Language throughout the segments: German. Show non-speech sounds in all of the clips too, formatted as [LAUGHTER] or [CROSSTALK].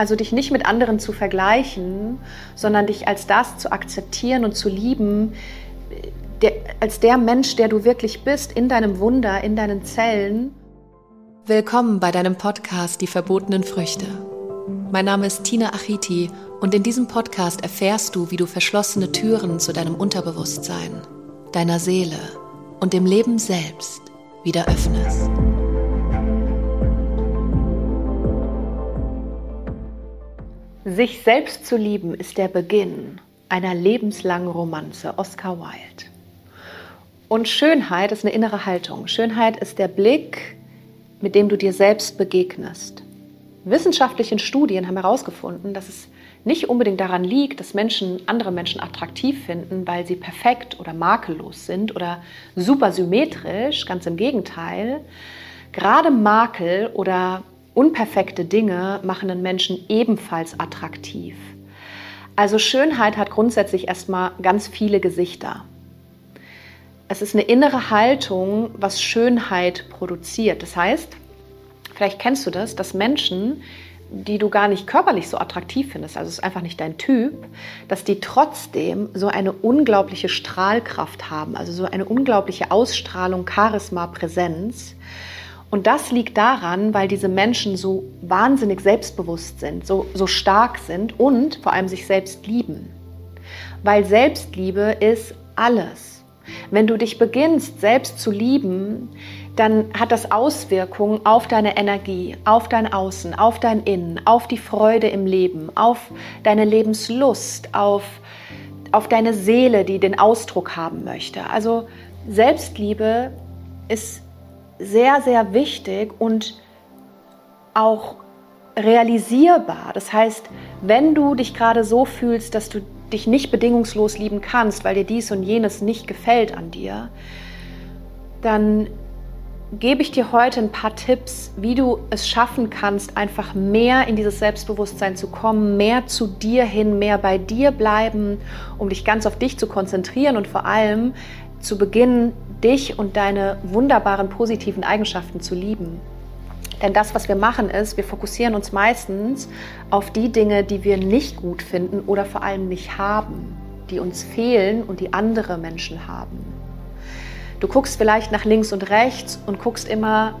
Also dich nicht mit anderen zu vergleichen, sondern dich als das zu akzeptieren und zu lieben, der, als der Mensch, der du wirklich bist, in deinem Wunder, in deinen Zellen. Willkommen bei deinem Podcast Die verbotenen Früchte. Mein Name ist Tina Achiti und in diesem Podcast erfährst du, wie du verschlossene Türen zu deinem Unterbewusstsein, deiner Seele und dem Leben selbst wieder öffnest. Sich selbst zu lieben ist der Beginn einer lebenslangen Romanze. Oscar Wilde. Und Schönheit ist eine innere Haltung. Schönheit ist der Blick, mit dem du dir selbst begegnest. Wissenschaftliche Studien haben herausgefunden, dass es nicht unbedingt daran liegt, dass Menschen andere Menschen attraktiv finden, weil sie perfekt oder makellos sind oder super symmetrisch. Ganz im Gegenteil. Gerade Makel oder unperfekte Dinge machen einen Menschen ebenfalls attraktiv. Also Schönheit hat grundsätzlich erstmal ganz viele Gesichter. Es ist eine innere Haltung, was Schönheit produziert. Das heißt, vielleicht kennst du das, dass Menschen, die du gar nicht körperlich so attraktiv findest, also es ist einfach nicht dein Typ, dass die trotzdem so eine unglaubliche Strahlkraft haben, also so eine unglaubliche Ausstrahlung, Charisma, Präsenz. Und das liegt daran, weil diese Menschen so wahnsinnig selbstbewusst sind, so, so stark sind und vor allem sich selbst lieben. Weil Selbstliebe ist alles. Wenn du dich beginnst, selbst zu lieben, dann hat das Auswirkungen auf deine Energie, auf dein Außen, auf dein Innen, auf die Freude im Leben, auf deine Lebenslust, auf, auf deine Seele, die den Ausdruck haben möchte. Also Selbstliebe ist sehr, sehr wichtig und auch realisierbar. Das heißt, wenn du dich gerade so fühlst, dass du dich nicht bedingungslos lieben kannst, weil dir dies und jenes nicht gefällt an dir, dann gebe ich dir heute ein paar Tipps, wie du es schaffen kannst, einfach mehr in dieses Selbstbewusstsein zu kommen, mehr zu dir hin, mehr bei dir bleiben, um dich ganz auf dich zu konzentrieren und vor allem zu beginnen, dich und deine wunderbaren positiven Eigenschaften zu lieben. Denn das, was wir machen, ist, wir fokussieren uns meistens auf die Dinge, die wir nicht gut finden oder vor allem nicht haben, die uns fehlen und die andere Menschen haben. Du guckst vielleicht nach links und rechts und guckst immer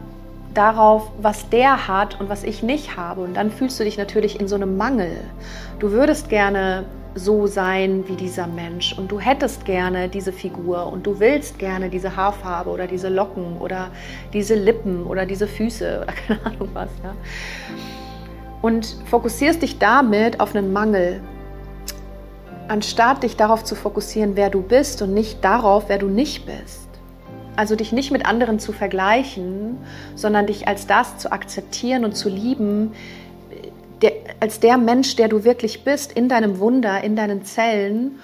darauf, was der hat und was ich nicht habe. Und dann fühlst du dich natürlich in so einem Mangel. Du würdest gerne so sein wie dieser Mensch und du hättest gerne diese Figur und du willst gerne diese Haarfarbe oder diese Locken oder diese Lippen oder diese Füße [LAUGHS] oder keine Ahnung was. Ja? Und fokussierst dich damit auf einen Mangel, anstatt dich darauf zu fokussieren, wer du bist und nicht darauf, wer du nicht bist. Also dich nicht mit anderen zu vergleichen, sondern dich als das zu akzeptieren und zu lieben, der, als der Mensch, der du wirklich bist, in deinem Wunder, in deinen Zellen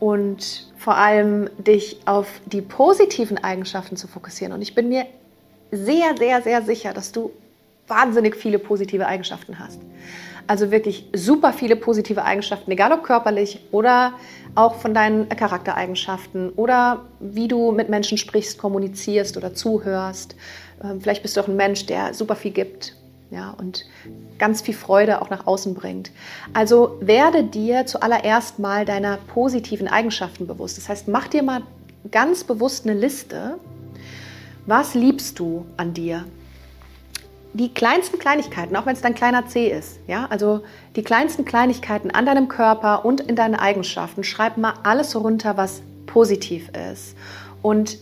und vor allem dich auf die positiven Eigenschaften zu fokussieren. Und ich bin mir sehr, sehr, sehr sicher, dass du wahnsinnig viele positive Eigenschaften hast. Also wirklich super viele positive Eigenschaften, egal ob körperlich oder auch von deinen Charaktereigenschaften oder wie du mit Menschen sprichst, kommunizierst oder zuhörst. Ähm, vielleicht bist du auch ein Mensch, der super viel gibt ja, und ganz viel Freude auch nach außen bringt. Also werde dir zuallererst mal deiner positiven Eigenschaften bewusst. Das heißt, mach dir mal ganz bewusst eine Liste. Was liebst du an dir? Die kleinsten Kleinigkeiten, auch wenn es dein kleiner C ist, ja, also die kleinsten Kleinigkeiten an deinem Körper und in deinen Eigenschaften, schreib mal alles runter, was positiv ist. Und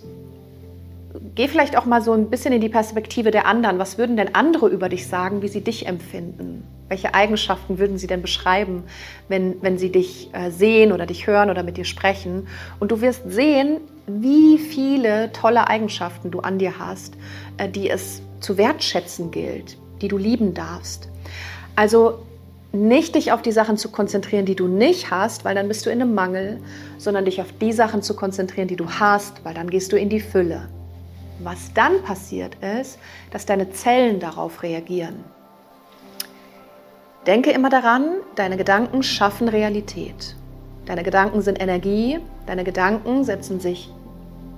geh vielleicht auch mal so ein bisschen in die Perspektive der anderen. Was würden denn andere über dich sagen, wie sie dich empfinden? Welche Eigenschaften würden sie denn beschreiben, wenn, wenn sie dich äh, sehen oder dich hören oder mit dir sprechen? Und du wirst sehen, wie viele tolle Eigenschaften du an dir hast, äh, die es zu wertschätzen gilt, die du lieben darfst. Also nicht dich auf die Sachen zu konzentrieren, die du nicht hast, weil dann bist du in einem Mangel, sondern dich auf die Sachen zu konzentrieren, die du hast, weil dann gehst du in die Fülle. Was dann passiert ist, dass deine Zellen darauf reagieren. Denke immer daran, deine Gedanken schaffen Realität. Deine Gedanken sind Energie, deine Gedanken setzen sich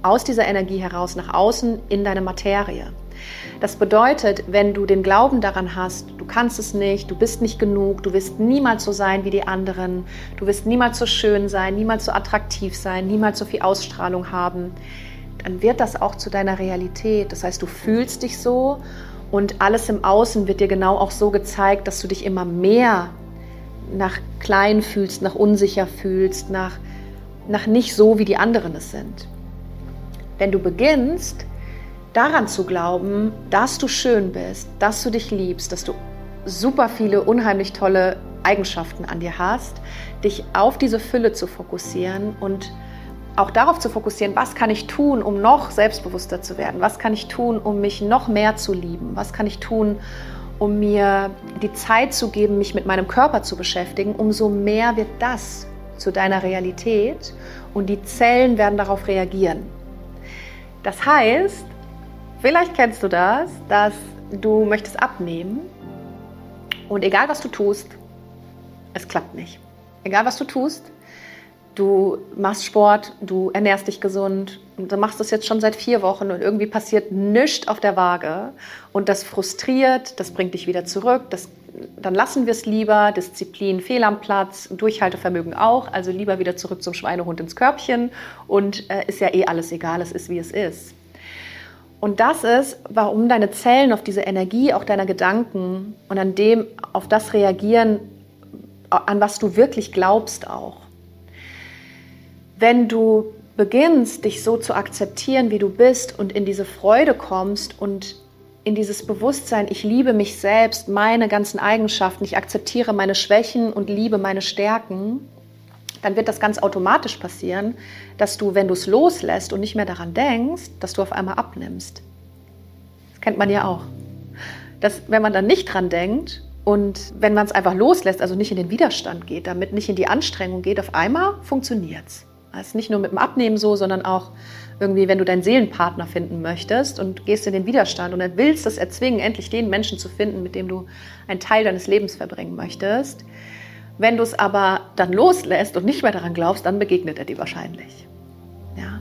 aus dieser Energie heraus nach außen in deine Materie. Das bedeutet, wenn du den Glauben daran hast, du kannst es nicht, du bist nicht genug, du wirst niemals so sein wie die anderen, du wirst niemals so schön sein, niemals so attraktiv sein, niemals so viel Ausstrahlung haben, dann wird das auch zu deiner Realität. Das heißt, du fühlst dich so und alles im Außen wird dir genau auch so gezeigt, dass du dich immer mehr nach klein fühlst, nach unsicher fühlst, nach, nach nicht so, wie die anderen es sind. Wenn du beginnst, daran zu glauben, dass du schön bist, dass du dich liebst, dass du super viele unheimlich tolle Eigenschaften an dir hast, dich auf diese Fülle zu fokussieren und auch darauf zu fokussieren, was kann ich tun, um noch selbstbewusster zu werden? Was kann ich tun, um mich noch mehr zu lieben? Was kann ich tun, um mir die Zeit zu geben, mich mit meinem Körper zu beschäftigen? Umso mehr wird das zu deiner Realität und die Zellen werden darauf reagieren. Das heißt, vielleicht kennst du das, dass du möchtest abnehmen und egal was du tust, es klappt nicht. Egal was du tust, du machst Sport, du ernährst dich gesund und du machst das jetzt schon seit vier Wochen und irgendwie passiert nichts auf der Waage und das frustriert, das bringt dich wieder zurück, das, dann lassen wir es lieber, Disziplin, Fehl am Platz, Durchhaltevermögen auch, also lieber wieder zurück zum Schweinehund ins Körbchen und äh, ist ja eh alles egal, es ist wie es ist. Und das ist, warum deine Zellen auf diese Energie auch deiner Gedanken und an dem, auf das reagieren, an was du wirklich glaubst auch. Wenn du beginnst, dich so zu akzeptieren, wie du bist und in diese Freude kommst und in dieses Bewusstsein, ich liebe mich selbst, meine ganzen Eigenschaften, ich akzeptiere meine Schwächen und liebe meine Stärken, dann wird das ganz automatisch passieren, dass du, wenn du es loslässt und nicht mehr daran denkst, dass du auf einmal abnimmst. Das kennt man ja auch. Dass, wenn man dann nicht dran denkt und wenn man es einfach loslässt, also nicht in den Widerstand geht, damit nicht in die Anstrengung geht, auf einmal funktioniert es. Ist nicht nur mit dem Abnehmen so, sondern auch irgendwie, wenn du deinen Seelenpartner finden möchtest und gehst in den Widerstand und dann willst es erzwingen, endlich den Menschen zu finden, mit dem du einen Teil deines Lebens verbringen möchtest. Wenn du es aber dann loslässt und nicht mehr daran glaubst, dann begegnet er dir wahrscheinlich. Ja?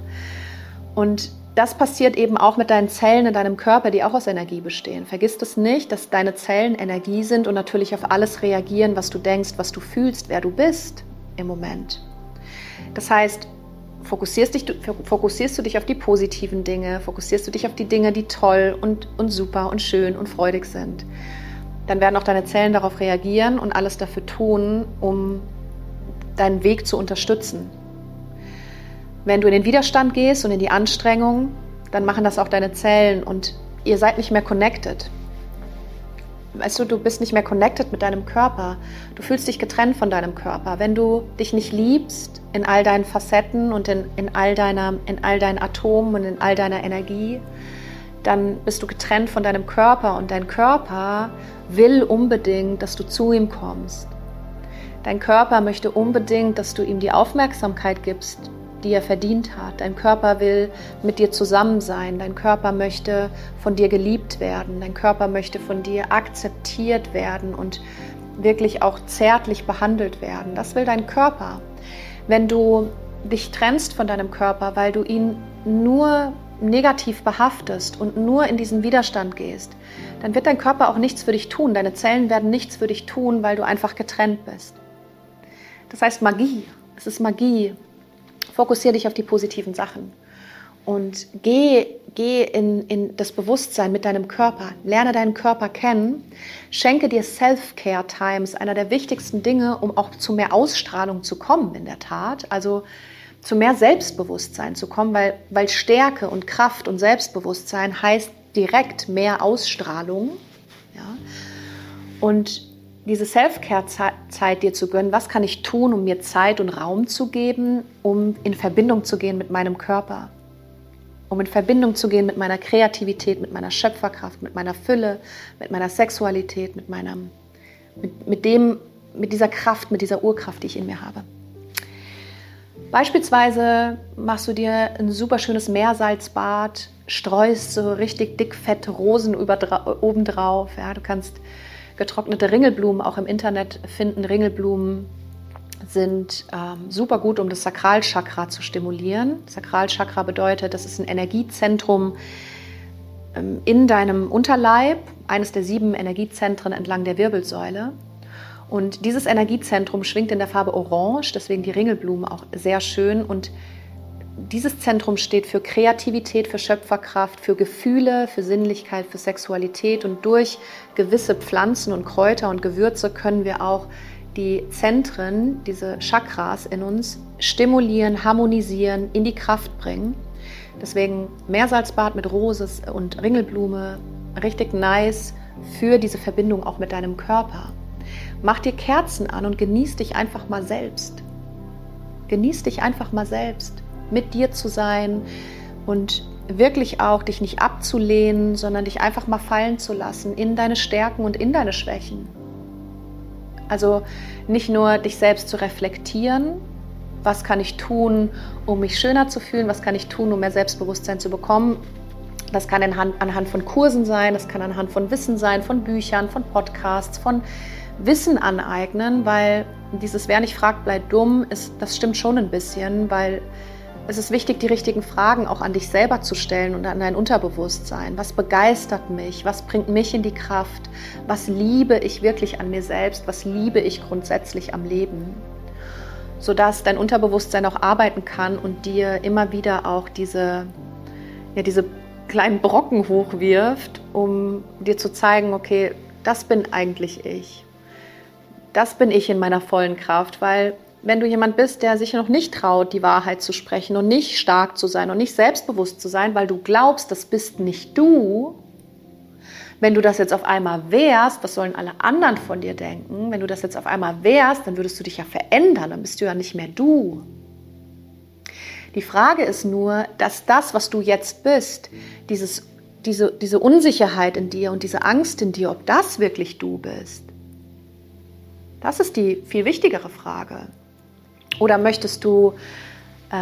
Und das passiert eben auch mit deinen Zellen in deinem Körper, die auch aus Energie bestehen. Vergiss es nicht, dass deine Zellen Energie sind und natürlich auf alles reagieren, was du denkst, was du fühlst, wer du bist im Moment. Das heißt, fokussierst, dich, fokussierst du dich auf die positiven Dinge, fokussierst du dich auf die Dinge, die toll und, und super und schön und freudig sind, dann werden auch deine Zellen darauf reagieren und alles dafür tun, um deinen Weg zu unterstützen. Wenn du in den Widerstand gehst und in die Anstrengung, dann machen das auch deine Zellen und ihr seid nicht mehr connected weißt du, du bist nicht mehr connected mit deinem Körper. Du fühlst dich getrennt von deinem Körper. Wenn du dich nicht liebst in all deinen Facetten und in, in, all, deiner, in all deinen Atomen und in all deiner Energie, dann bist du getrennt von deinem Körper und dein Körper will unbedingt, dass du zu ihm kommst. Dein Körper möchte unbedingt, dass du ihm die Aufmerksamkeit gibst, die er verdient hat. Dein Körper will mit dir zusammen sein. Dein Körper möchte von dir geliebt werden. Dein Körper möchte von dir akzeptiert werden und wirklich auch zärtlich behandelt werden. Das will dein Körper. Wenn du dich trennst von deinem Körper, weil du ihn nur negativ behaftest und nur in diesen Widerstand gehst, dann wird dein Körper auch nichts für dich tun. Deine Zellen werden nichts für dich tun, weil du einfach getrennt bist. Das heißt Magie. Es ist Magie, Fokussiere dich auf die positiven Sachen und geh, geh in, in das Bewusstsein mit deinem Körper. Lerne deinen Körper kennen. Schenke dir Self-Care-Times, einer der wichtigsten Dinge, um auch zu mehr Ausstrahlung zu kommen, in der Tat. Also zu mehr Selbstbewusstsein zu kommen, weil, weil Stärke und Kraft und Selbstbewusstsein heißt direkt mehr Ausstrahlung. Ja? Und diese Self-Care-Zeit dir zu gönnen, was kann ich tun, um mir Zeit und Raum zu geben, um in Verbindung zu gehen mit meinem Körper, um in Verbindung zu gehen mit meiner Kreativität, mit meiner Schöpferkraft, mit meiner Fülle, mit meiner Sexualität, mit, meinem, mit, mit, dem, mit dieser Kraft, mit dieser Urkraft, die ich in mir habe. Beispielsweise machst du dir ein super schönes Meersalzbad, streust so richtig dick fette Rosen obendrauf. Ja, du kannst getrocknete Ringelblumen auch im Internet finden. Ringelblumen sind ähm, super gut, um das Sakralchakra zu stimulieren. Sakralchakra bedeutet, das ist ein Energiezentrum, ähm, in deinem Unterleib, eines der sieben Energiezentren entlang der Wirbelsäule. Und dieses Energiezentrum schwingt in der Farbe Orange, deswegen die Ringelblume auch sehr schön. Und dieses Zentrum steht für Kreativität, für Schöpferkraft, für Gefühle, für Sinnlichkeit, für Sexualität. Und durch gewisse Pflanzen und Kräuter und Gewürze können wir auch die Zentren, diese Chakras in uns stimulieren, harmonisieren, in die Kraft bringen. Deswegen Meersalzbad mit Roses und Ringelblume, richtig nice für diese Verbindung auch mit deinem Körper. Mach dir Kerzen an und genieß dich einfach mal selbst. Genieß dich einfach mal selbst, mit dir zu sein und wirklich auch dich nicht abzulehnen, sondern dich einfach mal fallen zu lassen in deine Stärken und in deine Schwächen. Also nicht nur dich selbst zu reflektieren, was kann ich tun, um mich schöner zu fühlen, was kann ich tun, um mehr Selbstbewusstsein zu bekommen. Das kann anhand von Kursen sein, das kann anhand von Wissen sein, von Büchern, von Podcasts, von Wissen aneignen, weil dieses Wer nicht fragt, bleibt dumm, ist, das stimmt schon ein bisschen, weil es ist wichtig, die richtigen Fragen auch an dich selber zu stellen und an dein Unterbewusstsein. Was begeistert mich? Was bringt mich in die Kraft? Was liebe ich wirklich an mir selbst? Was liebe ich grundsätzlich am Leben? Sodass dein Unterbewusstsein auch arbeiten kann und dir immer wieder auch diese, ja, diese kleinen Brocken hochwirft, um dir zu zeigen, okay, das bin eigentlich ich. Das bin ich in meiner vollen Kraft, weil wenn du jemand bist, der sich noch nicht traut, die Wahrheit zu sprechen und nicht stark zu sein und nicht selbstbewusst zu sein, weil du glaubst, das bist nicht du, wenn du das jetzt auf einmal wärst, was sollen alle anderen von dir denken? Wenn du das jetzt auf einmal wärst, dann würdest du dich ja verändern, dann bist du ja nicht mehr du. Die Frage ist nur, dass das, was du jetzt bist, dieses, diese, diese Unsicherheit in dir und diese Angst in dir, ob das wirklich du bist, das ist die viel wichtigere Frage. Oder möchtest du äh,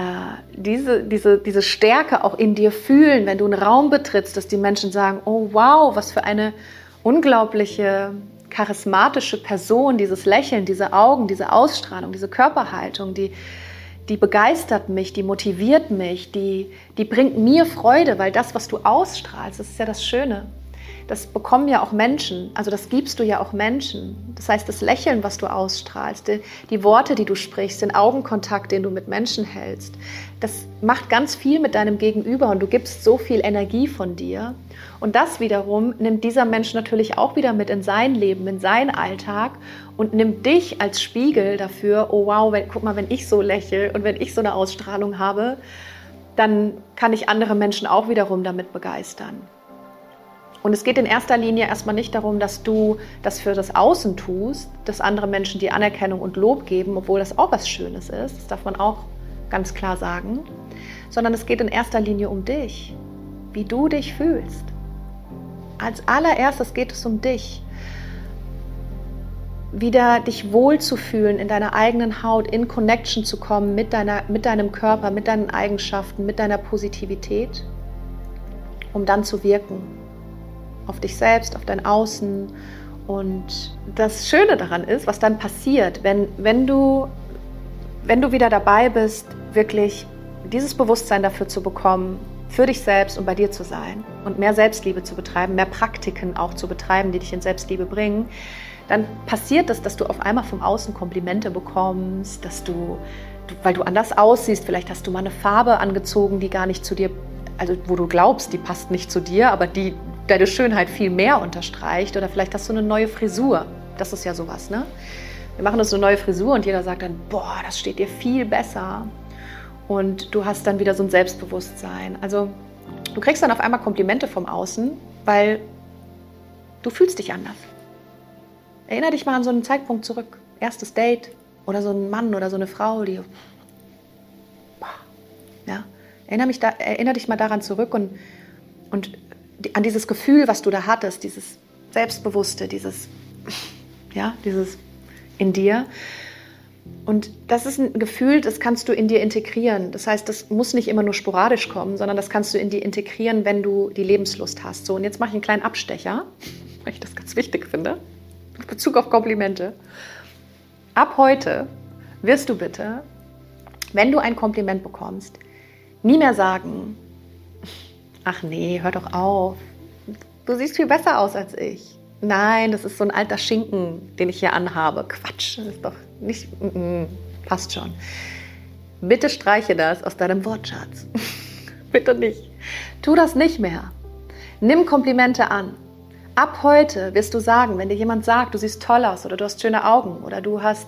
diese, diese, diese Stärke auch in dir fühlen, wenn du einen Raum betrittst, dass die Menschen sagen, oh wow, was für eine unglaubliche, charismatische Person, dieses Lächeln, diese Augen, diese Ausstrahlung, diese Körperhaltung, die, die begeistert mich, die motiviert mich, die, die bringt mir Freude, weil das, was du ausstrahlst, das ist ja das Schöne das bekommen ja auch Menschen, also das gibst du ja auch Menschen. Das heißt, das Lächeln, was du ausstrahlst, die, die, Worte, die du sprichst, den Augenkontakt, den du mit Menschen hältst, das macht ganz viel mit deinem Gegenüber und du gibst so viel Energie von dir. Und das wiederum nimmt dieser Mensch natürlich auch wieder mit in sein Leben, in seinen Alltag und nimmt dich als Spiegel dafür, oh wow, wenn, guck mal, wenn ich so lächle und wenn ich so eine Ausstrahlung habe, dann kann ich andere Menschen auch wiederum damit begeistern. Und es geht in erster Linie erstmal nicht darum, dass du das für das Außen tust, dass andere Menschen dir Anerkennung und Lob geben, obwohl das auch was Schönes ist, das darf man auch ganz klar sagen, sondern es geht in erster Linie um dich, wie du dich fühlst. Als allererstes geht es um dich. Wieder dich wohlzufühlen in deiner eigenen Haut, in Connection zu kommen mit, deiner, mit deinem Körper, mit deinen Eigenschaften, mit deiner Positivität, um dann zu wirken auf dich selbst, auf dein Außen. Und das Schöne daran ist, was dann passiert, wenn, wenn, du, wenn du wieder dabei bist, wirklich dieses Bewusstsein dafür zu bekommen, für dich selbst und bei dir zu sein und mehr Selbstliebe zu betreiben, mehr Praktiken auch zu betreiben, die dich in Selbstliebe bringen, dann passiert es, dass du auf einmal vom Außen Komplimente bekommst, dass du, weil du anders aussiehst, vielleicht hast du mal eine Farbe angezogen, die gar nicht zu dir, also wo du glaubst, die passt nicht zu dir, aber die deine Schönheit viel mehr unterstreicht. Oder vielleicht hast du eine neue Frisur. Das ist ja sowas, ne? Wir machen uns eine neue Frisur und jeder sagt dann, boah, das steht dir viel besser. Und du hast dann wieder so ein Selbstbewusstsein. Also du kriegst dann auf einmal Komplimente vom Außen, weil du fühlst dich anders. Erinner dich mal an so einen Zeitpunkt zurück. Erstes Date oder so ein Mann oder so eine Frau, die. Ja, erinnere, mich da, erinnere dich mal daran zurück und, und an dieses Gefühl, was du da hattest, dieses Selbstbewusste, dieses, ja, dieses in dir. Und das ist ein Gefühl, das kannst du in dir integrieren. Das heißt, das muss nicht immer nur sporadisch kommen, sondern das kannst du in dir integrieren, wenn du die Lebenslust hast. So, und jetzt mache ich einen kleinen Abstecher, [LAUGHS] weil ich das ganz wichtig finde, in Bezug auf Komplimente. Ab heute wirst du bitte, wenn du ein Kompliment bekommst, nie mehr sagen, ach nee, hör doch auf, du siehst viel besser aus als ich. Nein, das ist so ein alter Schinken, den ich hier anhabe. Quatsch, das ist doch nicht, mm, passt schon. Bitte streiche das aus deinem Wortschatz. [LAUGHS] Bitte nicht. Tu das nicht mehr. Nimm Komplimente an. Ab heute wirst du sagen, wenn dir jemand sagt, du siehst toll aus oder du hast schöne Augen oder du hast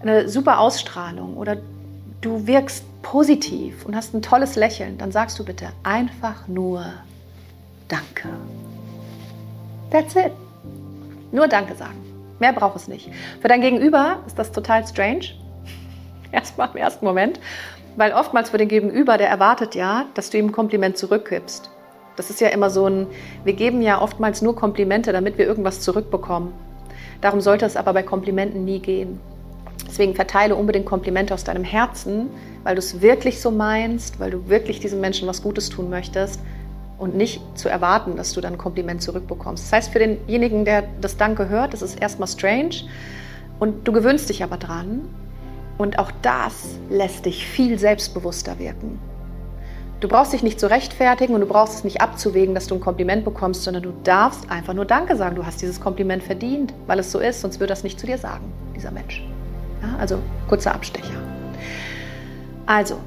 eine super Ausstrahlung oder du wirkst positiv und hast ein tolles Lächeln, dann sagst du bitte einfach nur Danke. That's it. Nur Danke sagen. Mehr braucht es nicht. Für dein Gegenüber ist das total strange. [LAUGHS] Erstmal im ersten Moment. Weil oftmals für den Gegenüber, der erwartet ja, dass du ihm ein Kompliment zurückgibst. Das ist ja immer so ein, wir geben ja oftmals nur Komplimente, damit wir irgendwas zurückbekommen. Darum sollte es aber bei Komplimenten nie gehen. Deswegen verteile unbedingt Komplimente aus deinem Herzen, weil du es wirklich so meinst, weil du wirklich diesem Menschen was Gutes tun möchtest und nicht zu erwarten, dass du dann ein Kompliment zurückbekommst. Das heißt, für denjenigen, der das Danke hört, das ist erstmal strange und du gewöhnst dich aber dran und auch das lässt dich viel selbstbewusster wirken. Du brauchst dich nicht zu rechtfertigen und du brauchst es nicht abzuwägen, dass du ein Kompliment bekommst, sondern du darfst einfach nur Danke sagen. Du hast dieses Kompliment verdient, weil es so ist, sonst würde das nicht zu dir sagen, dieser Mensch. Ja, also kurzer Abstecher. Also,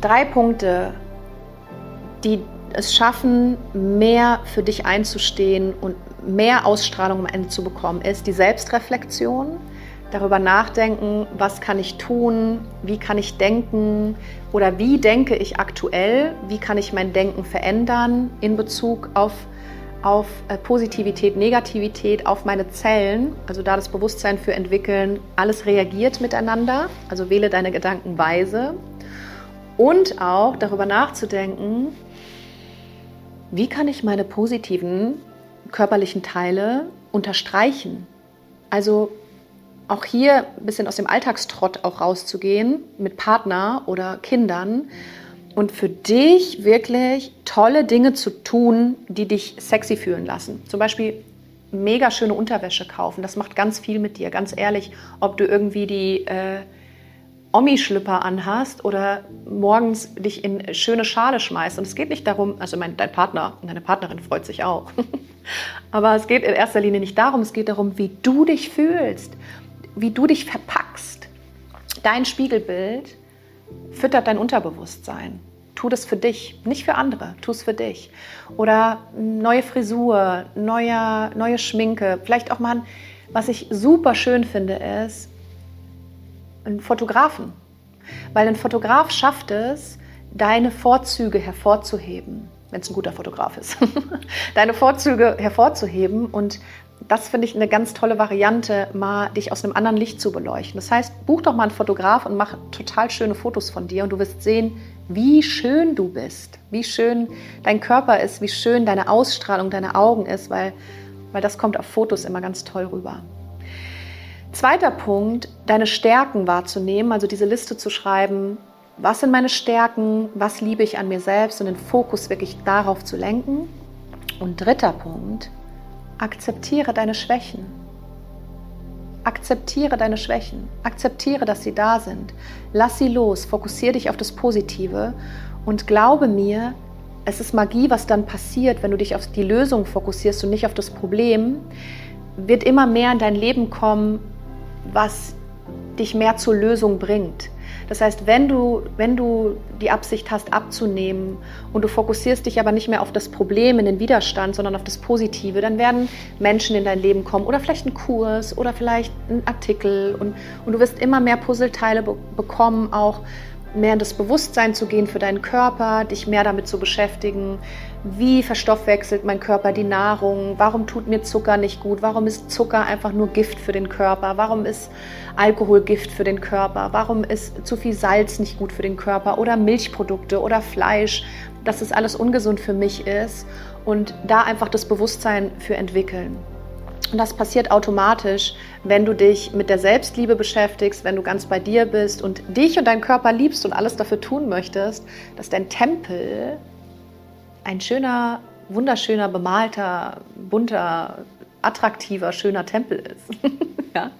drei Punkte, die es schaffen, mehr für dich einzustehen und mehr Ausstrahlung am Ende zu bekommen, ist die Selbstreflexion, darüber nachdenken, was kann ich tun, wie kann ich denken oder wie denke ich aktuell, wie kann ich mein Denken verändern in Bezug auf, auf äh, Positivität, Negativität, auf meine Zellen, also da das Bewusstsein für entwickeln, alles reagiert miteinander, also wähle deine Gedanken weise und auch darüber nachzudenken, wie kann ich meine positiven körperlichen Teile unterstreichen? Also auch hier ein bisschen aus dem Alltagstrott auch rauszugehen mit Partner oder Kindern und für dich wirklich tolle Dinge zu tun, die dich sexy fühlen lassen. Zum Beispiel mega schöne Unterwäsche kaufen. Das macht ganz viel mit dir. Ganz ehrlich, ob du irgendwie die äh, Omi-Schlüpper anhast oder morgens dich in schöne Schale schmeißt. Und es geht nicht darum, also mein, dein Partner und deine Partnerin freut sich auch. [LAUGHS] Aber es geht in erster Linie nicht darum, es geht darum, wie du dich fühlst wie du dich verpackst. Dein Spiegelbild füttert dein Unterbewusstsein. Tu das für dich, nicht für andere, tu es für dich. Oder neue Frisur, neue, neue Schminke, vielleicht auch mal, was ich super schön finde, ist ein Fotografen. Weil ein Fotograf schafft es, deine Vorzüge hervorzuheben, wenn es ein guter Fotograf ist. [LAUGHS] deine Vorzüge hervorzuheben und das finde ich eine ganz tolle Variante, mal dich aus einem anderen Licht zu beleuchten. Das heißt, buch doch mal einen Fotograf und mach total schöne Fotos von dir und du wirst sehen, wie schön du bist, wie schön dein Körper ist, wie schön deine Ausstrahlung, deine Augen ist, weil, weil das kommt auf Fotos immer ganz toll rüber. Zweiter Punkt, deine Stärken wahrzunehmen, also diese Liste zu schreiben, was sind meine Stärken, was liebe ich an mir selbst und den Fokus wirklich darauf zu lenken. Und dritter Punkt, Akzeptiere deine Schwächen. Akzeptiere deine Schwächen. Akzeptiere, dass sie da sind. Lass sie los. Fokussiere dich auf das Positive und glaube mir, es ist Magie, was dann passiert, wenn du dich auf die Lösung fokussierst und nicht auf das Problem. Wird immer mehr in dein Leben kommen, was dich mehr zur Lösung bringt. Das heißt, wenn du, wenn du die Absicht hast, abzunehmen und du fokussierst dich aber nicht mehr auf das Problem, in den Widerstand, sondern auf das Positive, dann werden Menschen in dein Leben kommen oder vielleicht ein Kurs oder vielleicht ein Artikel und, und du wirst immer mehr Puzzleteile be bekommen, auch mehr in das Bewusstsein zu gehen für deinen Körper, dich mehr damit zu beschäftigen, wie verstoffwechselt mein Körper die Nahrung, warum tut mir Zucker nicht gut, warum ist Zucker einfach nur Gift für den Körper, warum ist Alkohol Gift für den Körper, warum ist zu viel Salz nicht gut für den Körper oder Milchprodukte oder Fleisch, dass das alles ungesund für mich ist und da einfach das Bewusstsein für entwickeln. Und das passiert automatisch, wenn du dich mit der Selbstliebe beschäftigst, wenn du ganz bei dir bist und dich und deinen Körper liebst und alles dafür tun möchtest, dass dein Tempel ein schöner, wunderschöner, bemalter, bunter, attraktiver, schöner Tempel ist. [LAUGHS] ja?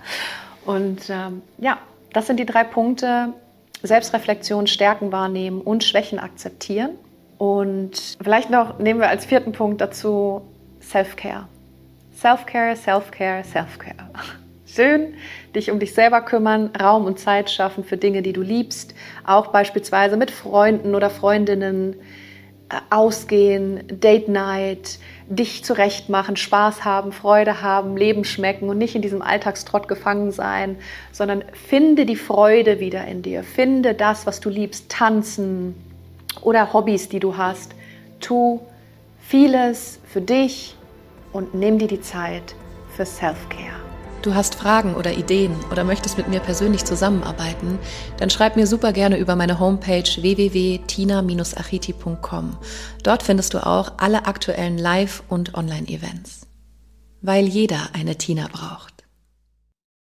Und ähm, ja, das sind die drei Punkte. Selbstreflexion, Stärken wahrnehmen und Schwächen akzeptieren. Und vielleicht noch nehmen wir als vierten Punkt dazu, Self-Care. Self-Care, Self-Care, Self-Care. Schön, dich um dich selber kümmern, Raum und Zeit schaffen für Dinge, die du liebst, auch beispielsweise mit Freunden oder Freundinnen äh, ausgehen, Date Night, dich zurechtmachen, Spaß haben, Freude haben, Leben schmecken und nicht in diesem Alltagstrott gefangen sein, sondern finde die Freude wieder in dir. Finde das, was du liebst, tanzen oder Hobbys, die du hast. Tu vieles für dich und nimm dir die Zeit für Self-Care. Du hast Fragen oder Ideen oder möchtest mit mir persönlich zusammenarbeiten, dann schreib mir super gerne über meine Homepage www.tina-achiti.com. Dort findest du auch alle aktuellen Live- und Online-Events. Weil jeder eine Tina braucht.